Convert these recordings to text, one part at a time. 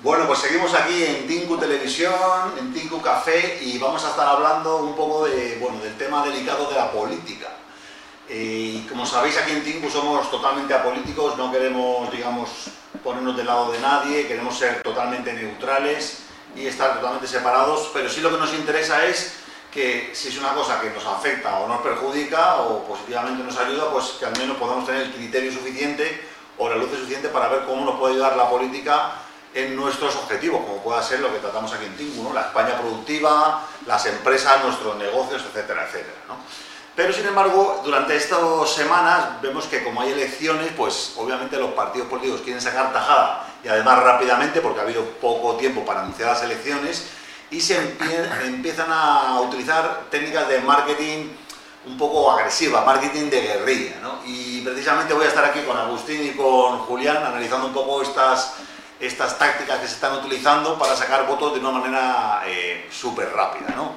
Bueno, pues seguimos aquí en Tinku Televisión, en Tinku Café y vamos a estar hablando un poco de, bueno, del tema delicado de la política. Eh, y como sabéis aquí en Tinku somos totalmente apolíticos, no queremos, digamos, ponernos del lado de nadie, queremos ser totalmente neutrales y estar totalmente separados, pero sí lo que nos interesa es que si es una cosa que nos afecta o nos perjudica o positivamente nos ayuda, pues que al menos podamos tener el criterio suficiente o la luz suficiente para ver cómo nos puede ayudar la política en nuestros objetivos, como pueda ser lo que tratamos aquí en Tingu, la España productiva, las empresas, nuestros negocios, etcétera, etcétera. Pero sin embargo, durante estas semanas vemos que como hay elecciones, pues obviamente los partidos políticos quieren sacar tajada y además rápidamente, porque ha habido poco tiempo para anunciar las elecciones, y se empiezan a utilizar técnicas de marketing un poco agresiva, marketing de guerrilla. ¿no? Y precisamente voy a estar aquí con Agustín y con Julián analizando un poco estas estas tácticas que se están utilizando para sacar votos de una manera eh, súper rápida. ¿no?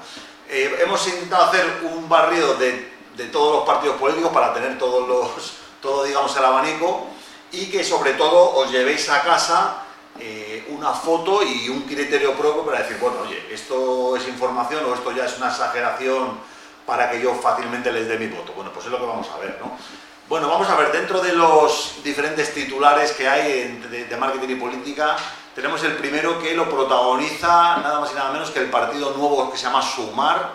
Eh, hemos intentado hacer un barrido de, de, todos los partidos políticos para tener todos los, todo digamos el abanico y que sobre todo os llevéis a casa eh, una foto y un criterio propio para decir, bueno, oye, esto es información o esto ya es una exageración para que yo fácilmente les dé mi voto. Bueno, pues es lo que vamos a ver, ¿no? Bueno, vamos a ver, dentro de los diferentes titulares que hay de, marketing y política, tenemos el primero que lo protagoniza nada más y nada menos que el partido nuevo que se llama Sumar,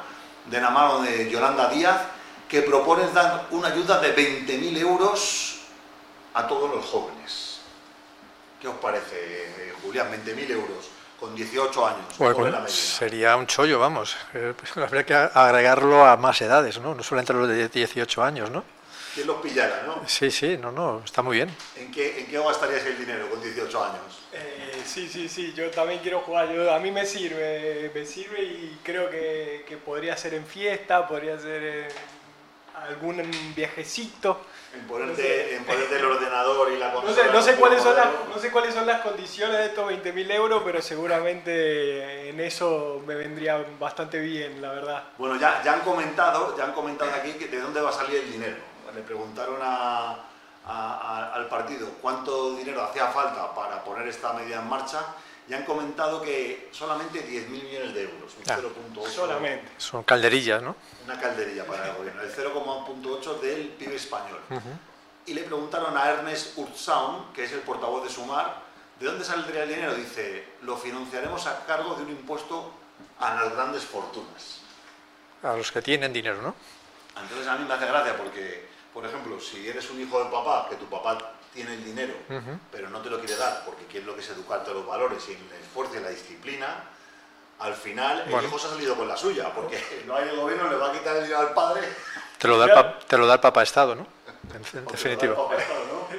de la mano de Yolanda Díaz, que propone dar una ayuda de 20.000 euros a todos los jóvenes. ¿Qué os parece, Julián? 20.000 euros con 18 años. Bueno, sería un chollo, vamos. Eh, pues, habría que agregarlo a más edades, ¿no? No solamente los de 18 años, ¿no? ¿Quién los pillara, no? Sí, sí, no, no, está muy bien. ¿En qué, en qué gastarías el dinero con 18 años? Eh, sí, sí, sí, yo también quiero jugar, yo, a mí me sirve, me sirve y creo que, que podría ser en fiesta, podría ser en algún viajecito. En ponerte, en ponerte el ordenador y la consola. No sé, no sé, cuáles, son las, no sé cuáles son las condiciones de estos 20.000 euros, pero seguramente en eso me vendría bastante bien, la verdad. Bueno, ya, ya han comentado, ya han comentado aquí que de dónde va a salir el dinero le preguntaron al partido cuánto dinero hacía falta para poner esta medida en marcha y han comentado que solamente 10.000 millones de euros, un 0.8. Solamente. Son calderillas, ¿no? Una calderilla para el gobierno, el 0.8 del PIB español. Y le preguntaron a Ernest Urzaun, que es el portavoz de Sumar, ¿de dónde saldría el dinero? Dice, lo financiaremos a cargo de un impuesto a las grandes fortunas. A los que tienen dinero, ¿no? Entonces a mí me hace gracia porque por ejemplo, si eres un hijo de papá, que tu papá tiene el dinero, pero no te lo quiere dar porque quiere lo que es educarte los valores y el esfuerzo y la disciplina, al final el hijo se ha salido con la suya, porque no hay el gobierno, le va a quitar el dinero al padre. Te lo da el, te lo da el papá Estado, ¿no? En, definitiva.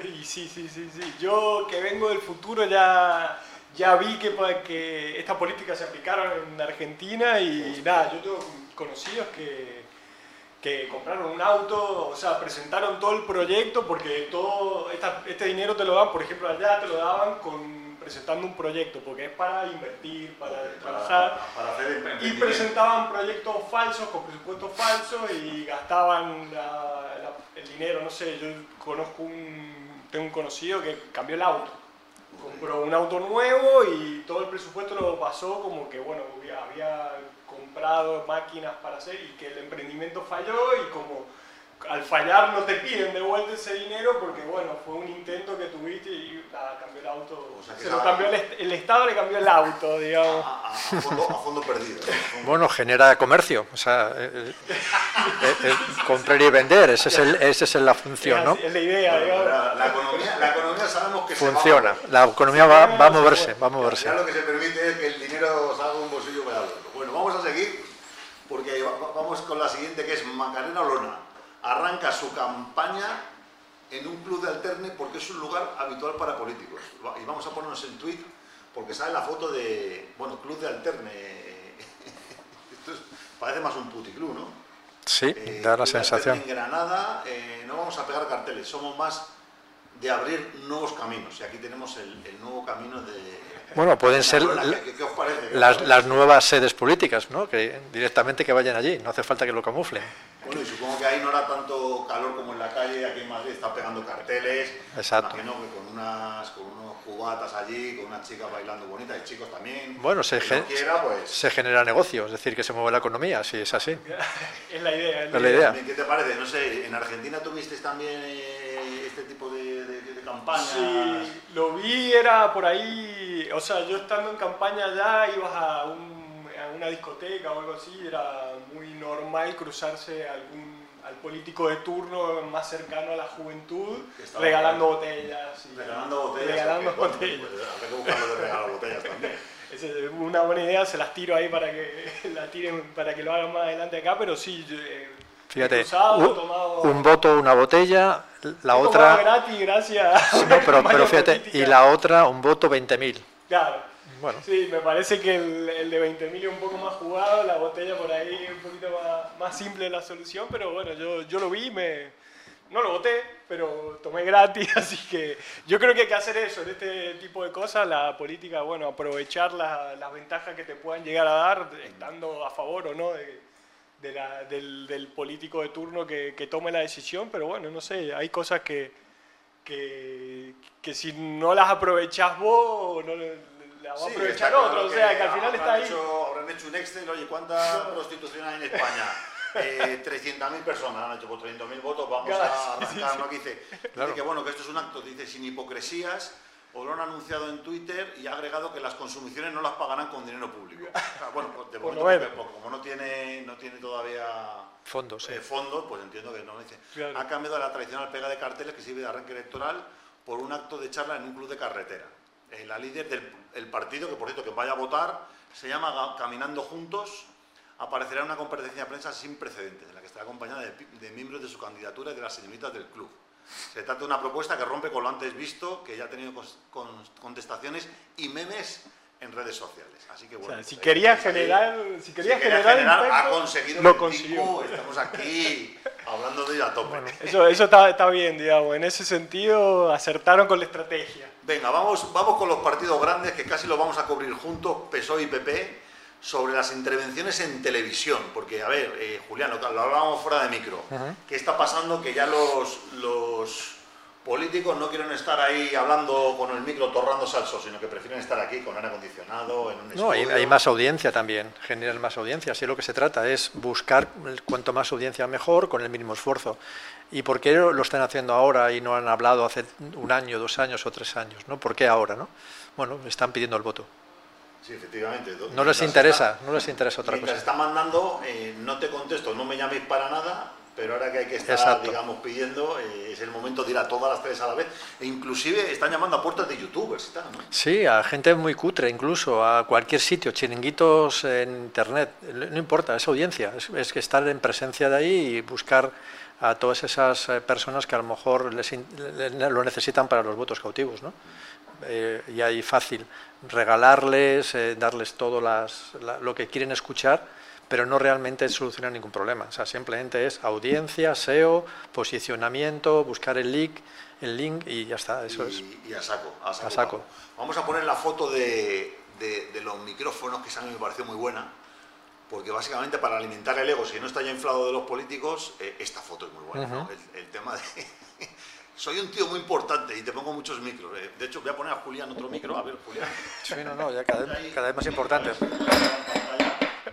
Y sí, sí, sí, sí. Yo que vengo del futuro ya, ya vi que, que estas políticas se aplicaron en Argentina y nada, yo tengo conocidos que que compraron un auto, o sea, presentaron todo el proyecto porque todo este dinero te lo dan, por ejemplo, allá te lo daban con presentando un proyecto, porque es para invertir, para trabajar, y presentaban proyectos falsos, con presupuestos falsos, y gastaban el dinero, no sé, yo conozco un, tengo un conocido que cambió el auto, compró un auto nuevo y todo el presupuesto lo pasó como que, bueno, había comprado máquinas para hacer y que el emprendimiento falló y como al fallar no te piden de vuelta ese dinero porque bueno, fue un intento que tuviste y cambió el auto. se lo cambió el, Estado le cambió el auto, digamos. A, fondo, perdido. Bueno, genera comercio, o sea, eh, eh, eh, comprar y vender, esa es, el, ese es la función, ¿no? Es la idea, digamos. La, economía, la economía sabemos que funciona, la economía va, va, a moverse, va a moverse. Ya lo que se permite es que el dinero salga un bolsillo para otro. Bueno, vamos a seguir porque vamos con la siguiente que es Macarena Olona. Arranca su campaña en un club de alterne porque es un lugar habitual para políticos. Y vamos a ponernos en tweet porque sale la foto de, bueno, club de alterne. Esto parece más un puticlub, ¿no? Sí, eh, da la sensación. En Granada eh, no vamos a pegar carteles, somos más de abrir nuevos caminos. Y aquí tenemos el nuevo camino de, bueno, pueden ser las, nuevas sedes políticas, ¿no? Que directamente que vayan allí, no hace falta que lo camuflen. Bueno, y supongo que ahí no hará tanto calor como en la calle, aquí en Madrid está pegando carteles. Exacto. Imagino que con, unas, con unos fogatas allí, con unas chicas bailando bonitas y chicos también. Bueno, se, pues se genera negocio, es decir, que se mueve la economía, si es así. es la idea. Es la idea. ¿Qué te parece? No sé, ¿en Argentina tuviste también eh, campaña? Sí, lo vi, era por ahí, o sea, yo estando en campaña ya ibas a, un, a una discoteca o algo así, era muy normal cruzarse algún al político de turno más cercano a la juventud, regalando botellas. regalando botellas. Regalando botellas. Pues, que buscarlo de regalar botellas también. Es una buena idea, se las tiro ahí para que la tiren, para que lo hagan más adelante acá, pero sí, eh, Fíjate, un, voto, una botella, la he otra... gratis, gracias. No, pero, pero fíjate, y la otra, un voto, 20.000. Claro. Sí, me parece que el, el de 20.000 es un poco más jugado, la botella por ahí un poquito más, más simple la solución, pero bueno, yo, yo lo vi, me, no lo voté, pero tomé gratis, así que yo creo que hay que hacer eso, en este tipo de cosas, la política, bueno, aprovechar las ventajas que te puedan llegar a dar, estando a favor o no de, de la, del, del, político de turno que, que, tome la decisión, pero bueno, no sé, hay cosas que, que, que si no las aprovechás vos, no la va a aprovechar otro, o sea, que al final está ahí. habrán hecho un Excel, oye, ¿cuánta prostitución hay en España? Eh, 300.000 personas han hecho por 300.000 votos, vamos a arrancar, ¿no? Que dice, claro. que bueno, que esto es un acto, dice, sin hipocresías, o lo han anunciado en Twitter y ha agregado que las consumiciones no las pagarán con dinero público. bueno, pues de momento, porque, como no tiene, no tiene todavía fondos, eh, fondos pues entiendo que no. Dice, Ha cambiado la tradicional pega de carteles que sirve de arranque electoral por un acto de charla en un club de carretera. Eh, la líder del partido, que por cierto que vaya a votar, se llama Caminando Juntos, aparecerá en una comparecencia de prensa sin precedentes, en la que estará acompañada de, miembros de su candidatura y de las señoritas del club. Se trata de una propuesta que rompe con lo antes visto, que ya ha tenido contestaciones y memes en redes sociales. Así que bueno, si, quería generar, si quería generar, ha conseguido lo consiguió. estamos aquí hablando de ella a tope. eso, eso está, está, bien, digamos. En ese sentido acertaron con la estrategia. Venga, vamos, vamos con los partidos grandes que casi los vamos a cubrir juntos, PSOE y PP, sobre las intervenciones en televisión. Porque, a ver, eh, Julián, lo, hablábamos fuera de micro. ¿Qué está pasando? Que ya los, los políticos no quieren estar ahí hablando con el micro torrando salso, sino que prefieren estar aquí con aire acondicionado, en un No, hay, más audiencia también, generan más audiencia. Así lo que se trata es buscar cuanto más audiencia mejor con el mínimo esfuerzo. ¿Y por qué lo están haciendo ahora y no han hablado hace un año, dos años o tres años? ¿no? ¿Por qué ahora? ¿no? Bueno, están pidiendo el voto. Sí, efectivamente. No les interesa, no les interesa otra cosa. está mandando, eh, no te contesto, no me llaméis para nada, pero ahora que hay que estar, digamos, pidiendo, eh, es el momento de ir a todas las tres a la vez. E inclusive están llamando a puertas de youtubers y tal, ¿no? Sí, a gente muy cutre, incluso a cualquier sitio, chiringuitos en internet, no importa, es audiencia, es, que estar en presencia de ahí y buscar a todas esas eh, personas que a lo mejor les, lo necesitan para los votos cautivos, ¿no? Eh, y ahí fácil regalarles, darles todo las, lo que quieren escuchar pero no realmente soluciona ningún problema. O sea, simplemente es audiencia, SEO, posicionamiento, buscar el link, el link y ya está, eso es. Y a saco, a saco. Vamos a poner la foto de, de, los micrófonos, que esa a mí me pareció muy buena, porque básicamente para alimentar el ego, si no está ya inflado de los políticos, eh, esta foto es muy buena. el, tema de... soy un tío muy importante y te pongo muchos micros. Eh. De hecho, voy a poner a Julián otro micro. A ver, Julián. Sí, no, no, ya cada, cada vez más importante.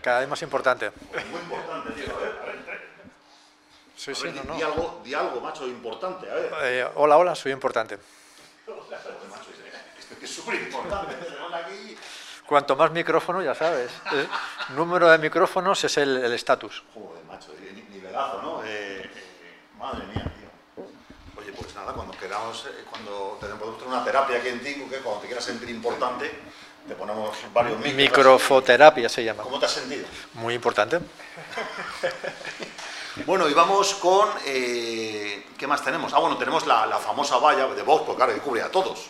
Cada vez más importante. Muy importante, tío. A ver, a ver. Sí, sí, no, no. Di algo, di algo, macho, importante. A ver. Eh, hola, hola, soy importante. macho, esto es súper importante. aquí... Cuanto más micrófono, ya sabes. El número de micrófonos es el estatus. Joder, macho, nivelazo, ¿no? Eh, eh, madre mía, pues nada, cuando queramos, eh, cuando tenemos una terapia aquí en Tingo, que cuando te quieras sentir importante, te ponemos varios micros. Microfoterapia se llama. ¿Cómo te has sentido? Muy importante. bueno, y vamos con... Eh, ¿Qué más tenemos? Ah, bueno, tenemos la, famosa valla de Vox, porque claro, que cubre a todos.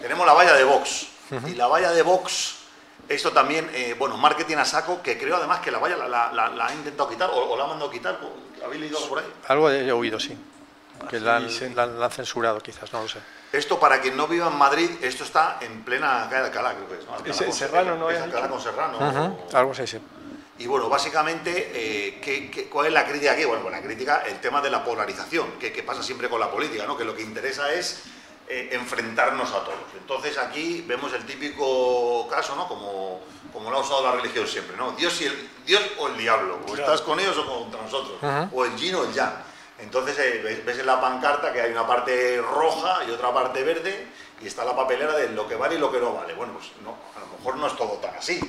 Tenemos la valla de Vox. Y la valla de Vox, esto también, eh, bueno, marketing a saco, que creo además que la valla la, ha intentado quitar o, la ha mandado quitar. ¿Habéis leído por ahí? Algo he oído, sí. Que la han censurado quizás, no lo sé. Esto, para quien no viva en Madrid, esto está en plena calle de Alcalá, creo que es. ¿no? con Serrano, ¿no? Es Alcalá con Serrano. Algo así, sí. Y bueno, básicamente, eh, ¿qué, cuál es la crítica aquí? Bueno, la crítica, el tema de la polarización, que, pasa siempre con la política, ¿no? Que lo que interesa es eh, enfrentarnos a todos. Entonces aquí vemos el típico caso, ¿no? Como, como lo ha usado la religión siempre, ¿no? Dios, y el, Dios o el diablo, o estás con ellos o contra nosotros, o el yin o el yang. Entonces eh, ves, en la pancarta que hay una parte roja y otra parte verde y está la papelera de lo que vale y lo que no vale. Bueno, pues no, a lo mejor no es todo tan así,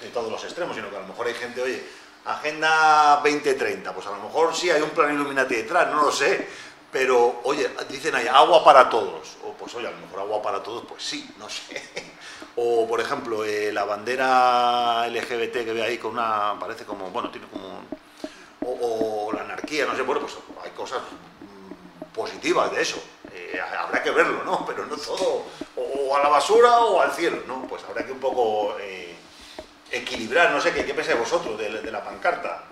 de todos los extremos, sino que a lo mejor hay gente, oye, Agenda 2030, pues a lo mejor sí hay un plan Illuminati detrás, no lo sé, pero oye, dicen ahí agua para todos, o pues oye, a lo mejor agua para todos, pues sí, no sé. O por ejemplo, eh, la bandera LGBT que ve ahí con una, parece como, bueno, tiene como, o, la anarquía, no sé, bueno, pues hay cosas mm, positivas de eso. Eh, habrá que verlo, ¿no? Pero no todo, o, a la basura o al cielo, ¿no? Pues habrá que un poco eh, equilibrar, no sé, ¿qué, qué pensáis vosotros de la pancarta?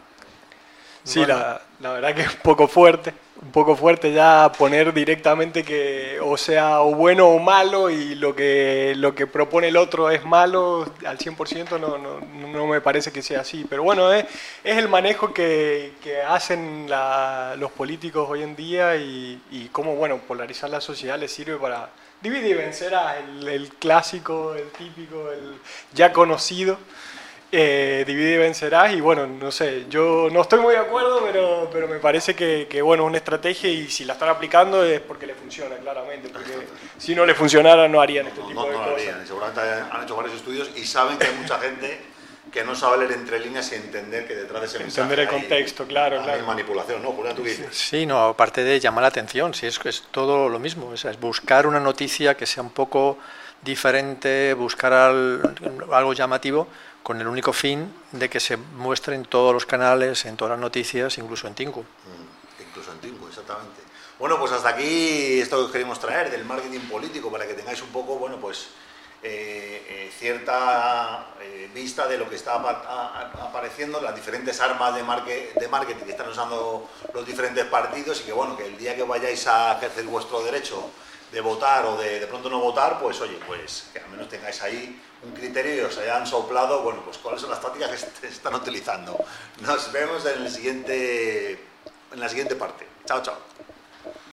Sí, la, la, verdad que es un poco fuerte, un poco fuerte ya poner directamente que o sea o bueno o malo y lo que, lo que propone el otro es malo al 100% no, no, no me parece que sea así. Pero bueno, es, es el manejo que, que hacen los políticos hoy en día y, y, cómo bueno, polarizar la sociedad les sirve para dividir y vencer el, el clásico, el típico, el ya conocido eh, divide y vencerás y bueno, no sé, yo no estoy muy de acuerdo, pero, pero me parece que, que bueno, una estrategia y si la están aplicando es porque le funciona, claramente, porque si no le funcionara no harían este tipo de cosas. No harían, seguramente han hecho varios estudios y saben que hay mucha gente que no sabe leer entre líneas y entender que detrás de ese mensaje Entender el contexto, claro, claro. Hay manipulación, ¿no? Julián, tú dices. Sí, no, aparte de llamar la atención, sí, es, es todo lo mismo, es, es buscar una noticia que sea un poco diferente, buscar algo llamativo, con el único fin de que se muestre en todos los canales, en todas las noticias, incluso en Tinku. Mm, incluso en Tinku, exactamente. Bueno, pues hasta aquí esto que queremos traer del marketing político para que tengáis un poco, bueno, pues eh, eh, cierta eh, vista de lo que está apareciendo, las diferentes armas de, de marketing que están usando los diferentes partidos y que, bueno, que el día que vayáis a ejercer vuestro derecho de votar o de, de pronto no votar, pues oye, pues que al menos tengáis ahí un criterio y os hayan soplado, bueno, pues cuáles son las tácticas que se están utilizando. Nos vemos en, el siguiente, en la siguiente parte. Chao, chao.